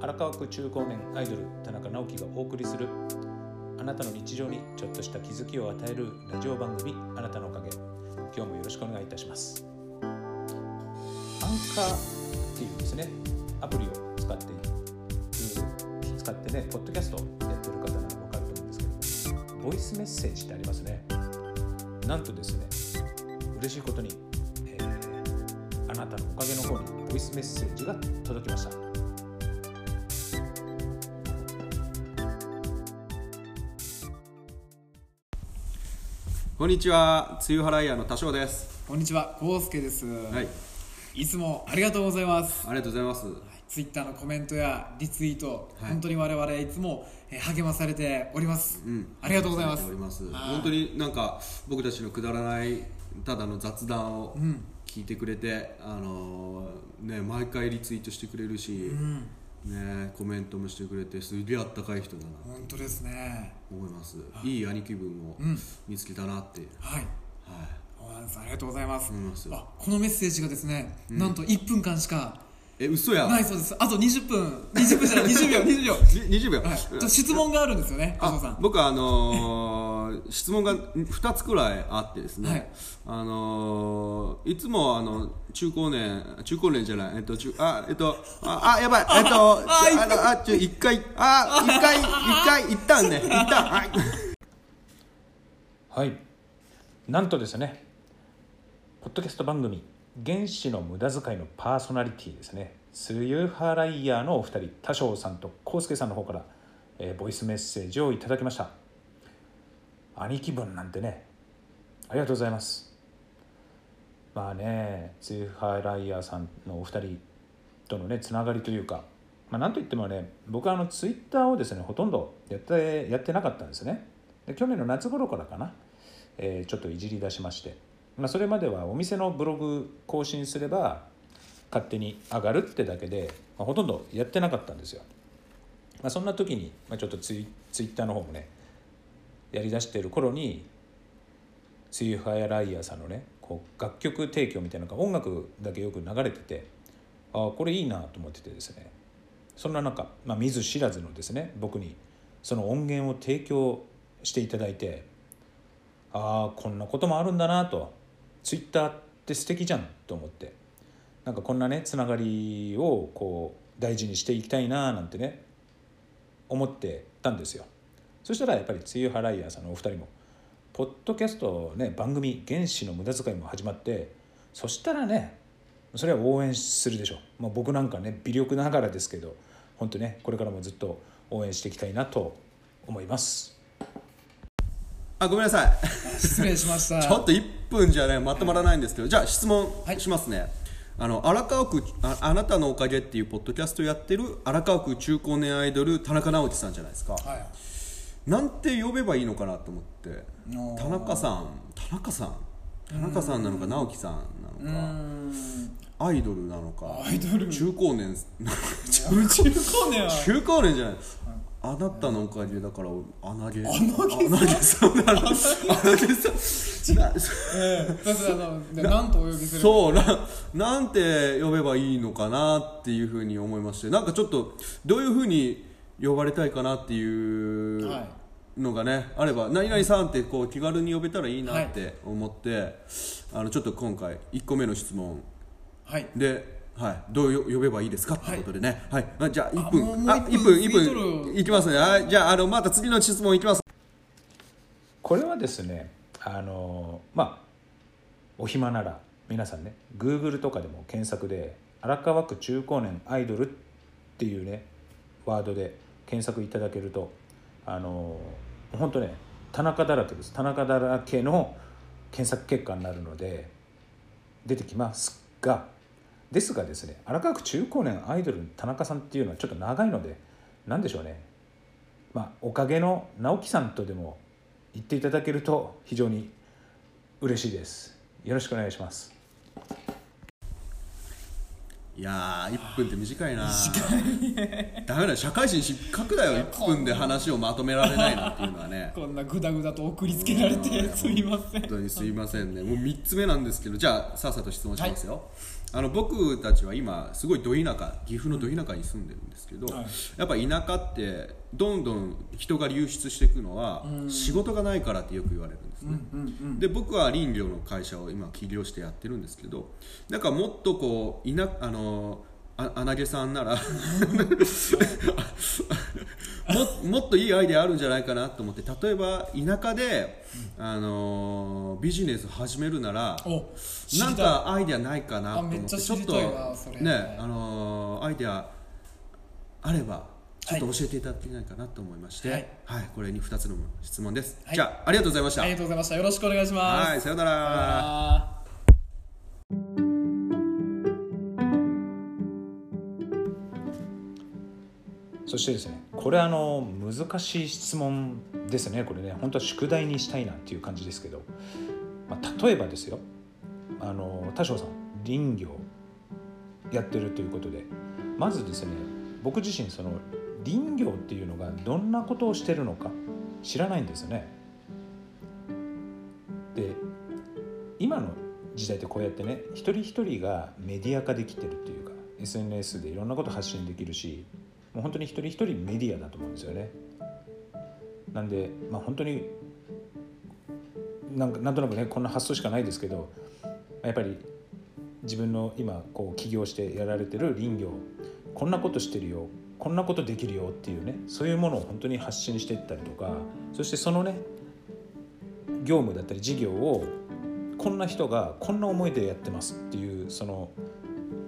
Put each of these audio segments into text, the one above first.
荒川区中高年アイドル田中直樹がお送りするあなたの日常にちょっとした気づきを与えるラジオ番組あなたのおかげ今日もよろしくお願いいたします。アンカーっていうですねアプリを使って使ってねポッドキャストをやってる方なら分かると思うんですけどボイスメッセージってありますね。なんとですね嬉しいことに、えーあなたのおかげの方にボイスメッセージが届きました。こんにちは、梅雨払い屋の多少です。こんにちは、こうすけです。はい、いつもありがとうございます。ありがとうございます。ツイッターのコメントやリツイート、はい本当に我々いつもえー励まされております。うんありがとうございます。ます。はい本当になんか僕たちのくだらないただの雑談をん聞いてくれて、あのーね毎回リツイートしてくれるし、うん、ねコメントもしてくれてすげえあったかい人だなと本当ですね。思います。いい兄貴分をうん見つけたなって。はい。はい。ありがとうございます。あ、このメッセージがですね、なんと1分間しかえ嘘や。ないそうです。あと20分、20分じゃない、20秒、20秒。に20秒。はい。質問があるんですよね、僕はあのー質問が2つくらいあってですね、はい。あのーいつもあの中高年中高年じゃない。えっと中あえっとああやばい。えっとああのあちょ一回あ一回一回一旦ね。一旦。はい。はい。なんとですね。ポッドキャスト番組「原子の無駄遣い」のパーソナリティですね。スユハライヤーのお二人多少さんと康介さんの方から、えーボイスメッセージをいただきました兄貴分なんてね。ありがとうございます。まあねスユハイライヤーさんのお二人とのねつながりというかまあ、なんといってもね僕はあのツイッターをですねほとんどやってやってなかったんですね。で去年の夏頃からかな、えーちょっといじり出しまして、まあ、それまではお店のブログ更新すれば勝手に上がるってだけで、まあ、ほとんどやってなかったんですよ、まあ、そんな時に、まあ、ちょっとツイツイッターの方もねやりだしてる頃にスユハヤライヤーさんのねこう楽曲提供みたいなのが音楽だけよく流れててああこれいいなと思っててですね。そんな中、まあ、見ず知らずのですね僕にその音源を提供していただいてああこんなこともあるんだなと。ツイッターって素敵じゃんと思ってなんかこんなねつながりをこう大事にしていきたいななんてね思ってたんですよ。そしたらやっぱり梅雨ハライヤーさんのお二人もポッドキャストね番組「原子の無駄遣い」も始まってそしたらねそれは応援するでしょう、まあ、僕なんかね微力ながらですけど本当ねこれからもずっと応援していきたいなと思います。あごめんなさい。失礼しました。ちょっと1分じゃねまとまらないんですけどじゃあ質問はい。しますね、あの荒川区ああなたのおかげっていうポッドキャストやってる荒川区中高年アイドル田中直樹さんじゃないですか、はい。なんて呼べばいいのかなと思って。田中さん。田中さん。田中さんなのか直樹さんうなのか。ん。アイドルなのか。中高年。中高年は。中高年じゃない。あなたのおかげだから穴毛穴毛さん。さん。なん。とお呼びする。そうななんて呼べばいいのかなっていうふうに思いまして。なんかちょっとどういうふうに呼ばれたいかなっていうはいのがね、あれば何々さんってこう気軽に呼べたらいいなって思って、あのちょっと今回1個目の質問。はい。で、はい、どうよ呼べばいいですかってことでね、はい。あじゃあ1あ分。あ一1分1分。いきますね。はい。じゃああのまた次の質問いきます。これはですねあのまあお暇なら皆さんね Google とかでも検索で「荒川区中高年アイドル」っていうねワードで検索いただけるとあの本当ね田中だらけです。田中だらけの検索結果になるので出てきますがですがですね荒川区中高年アイドルの田中さんっていうのはちょっと長いので何でしょうね。まあおかげの直樹さんとでも言っていただけると非常に嬉しいです。よろしくお願いします。いやー1分って短いなダメだよ社会人失格だよ1分で話をまとめられないのっていうのはね。こんなグダグダと送りつけられてすみません。本当にすいませんね。もう3つ目なんですけどじゃあさっさと質問しますよ、あの僕たちは今すごいど田舎岐阜のど田舎に住んでるんですけど、はい。やっぱ田舎ってどんどん人が流出していくのは仕事がないからってよく言われるんですね、うんうんで僕は林業の会社を今起業してやってるんですけどなんかもっとこういなあのあ穴毛さんならももっといいアイデアあるんじゃないかなと思って例えば田舎で、あのビジネス始めるならお知りたないんかアイデアないかなと思ってあめっちゃちょっと知りたいなそれ。ねあのアイデアあればちょっと教えていただけないかなと思いまして、ははいいこれに2つの質問です、はい。じゃあありがとうございました。ありがとうございました。よろしくお願いします。はいさようなら。あそしてですねこれあの難しい質問ですね。これね本当は宿題にしたいなっていう感じですけど、まあ、例えばですよ。あの田代さん林業やってるということで。まずですね僕自身その林業っていうのがどんなことをしてるのか知らないんですよね。で今の時代ってこうやってね一人一人がメディア化できてるっていうか SNS でいろんなこと発信できるしもう本当に一人一人メディアだと思うんですよね。なんで、まあ、本当になんかなんとなくねこんな発想しかないですけどやっぱり自分の今こう起業してやられてる林業こんなことしてるよこんなことできるよっていうねそういうものを本当に発信していったりとかそしてそのね業務だったり事業をこんな人がこんな思いでやってますっていうその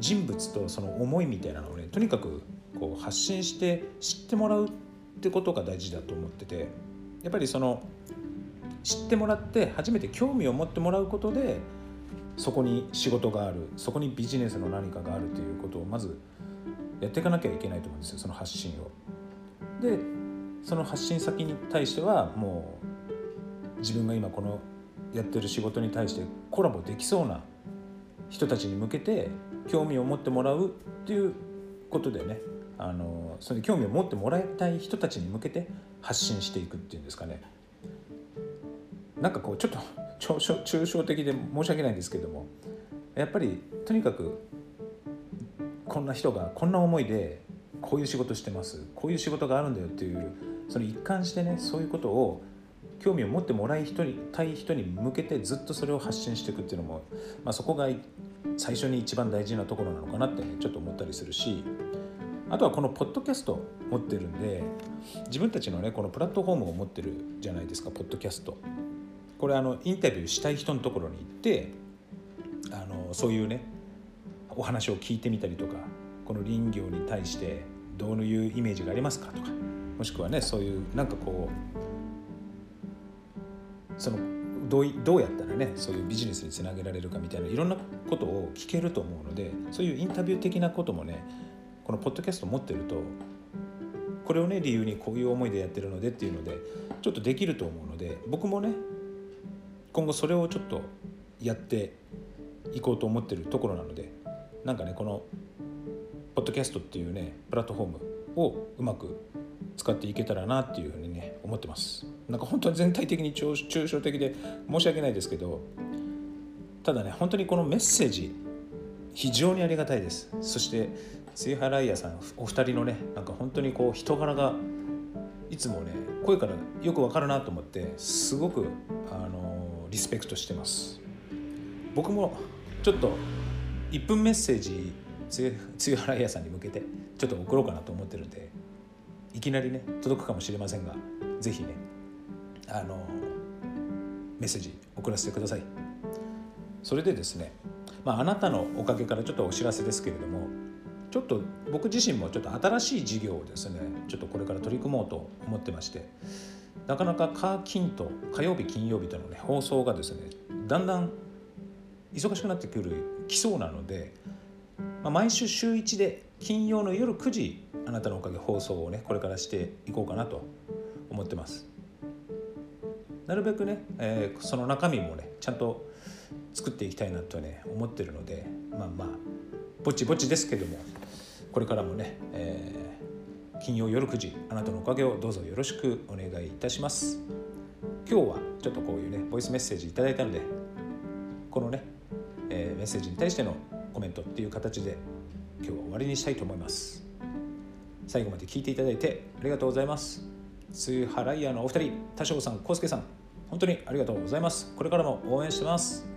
人物とその思いみたいなのをねとにかくこう発信して知ってもらうってことが大事だと思っててやっぱりその知ってもらって初めて興味を持ってもらうことでそこに仕事があるそこにビジネスの何かがあるということをまずやっていかなきゃいけないと思うんですよその発信を。でその発信先に対してはもう自分が今このやってる仕事に対してコラボできそうな人たちに向けて興味を持ってもらうっていうことでねあのそれ興味を持ってもらいたい人たちに向けて発信していくっていうんですかね。なんかこうちょっと 抽象抽象的で申し訳ないんですけどもやっぱりとにかくこんな人がこんな思いでこういう仕事してますこういう仕事があるんだよっていうその一貫してねそういうことを興味を持ってもらい人にたい人に向けてずっとそれを発信していくっていうのも、まあ、そこが最初に一番大事なところなのかなってちょっと思ったりするしあとはこのポッドキャスト持ってるんで自分たちのねこのプラットフォームを持ってるじゃないですかポッドキャスト。これあのインタビューしたい人のところに行ってあのそういうねお話を聞いてみたりとかこの林業に対してどういうイメージがありますかとかもしくはねそういうなんかこうそのどうどうやったらねそういうビジネスにつなげられるかみたいないろんなことを聞けると思うのでそういうインタビュー的なこともねこのポッドキャスト持ってるとこれをね理由にこういう思いでやってるのでっていうのでちょっとできると思うので僕もね今後それをちょっとやっていこうと思ってるところなのでなんかねこのポッドキャストっていうねプラットフォームをうまく使っていけたらなっていうふうにね思ってます。なんか本当に全体的に抽象的で申し訳ないですけどただね本当にこのメッセージ非常にありがたいです。そして杉原愛也さんお二人のねなんか本当にこう人柄がいつもね声からよくわかるなと思ってすごくあのリスペクトしてます。僕もちょっと1分メッセージ杉原愛也さんに向けてちょっと送ろうかなと思ってるんでいきなりね届くかもしれませんがぜひねあのメッセージ送らせてください。それでですね、まあ、あなたのおかげからちょっとお知らせですけれどもちょっと僕自身もちょっと新しい事業をですねちょっとこれから取り組もうと思ってましてなかなか火金と火曜日金曜日とのね放送がですねだんだん忙しくなってくるきそうなので、まあ、毎週週1で金曜の夜9時あなたのおかげ放送をねこれからしていこうかなと思ってます。なるべくね、えーその中身もねちゃんと作っていきたいなとね思ってるのでまあまあぼちぼちですけどもこれからもね、えー金曜夜9時あなたのおかげをどうぞよろしくお願いいたします。今日はちょっとこういうねボイスメッセージいただいたのでこのね、えーメッセージに対してのコメントっていう形で今日は終わりにしたいと思います。最後まで聞いていただいてありがとうございます。スーハライヤーのお二人多少さん、コウスケさん本当にありがとうございます。これからも応援してます。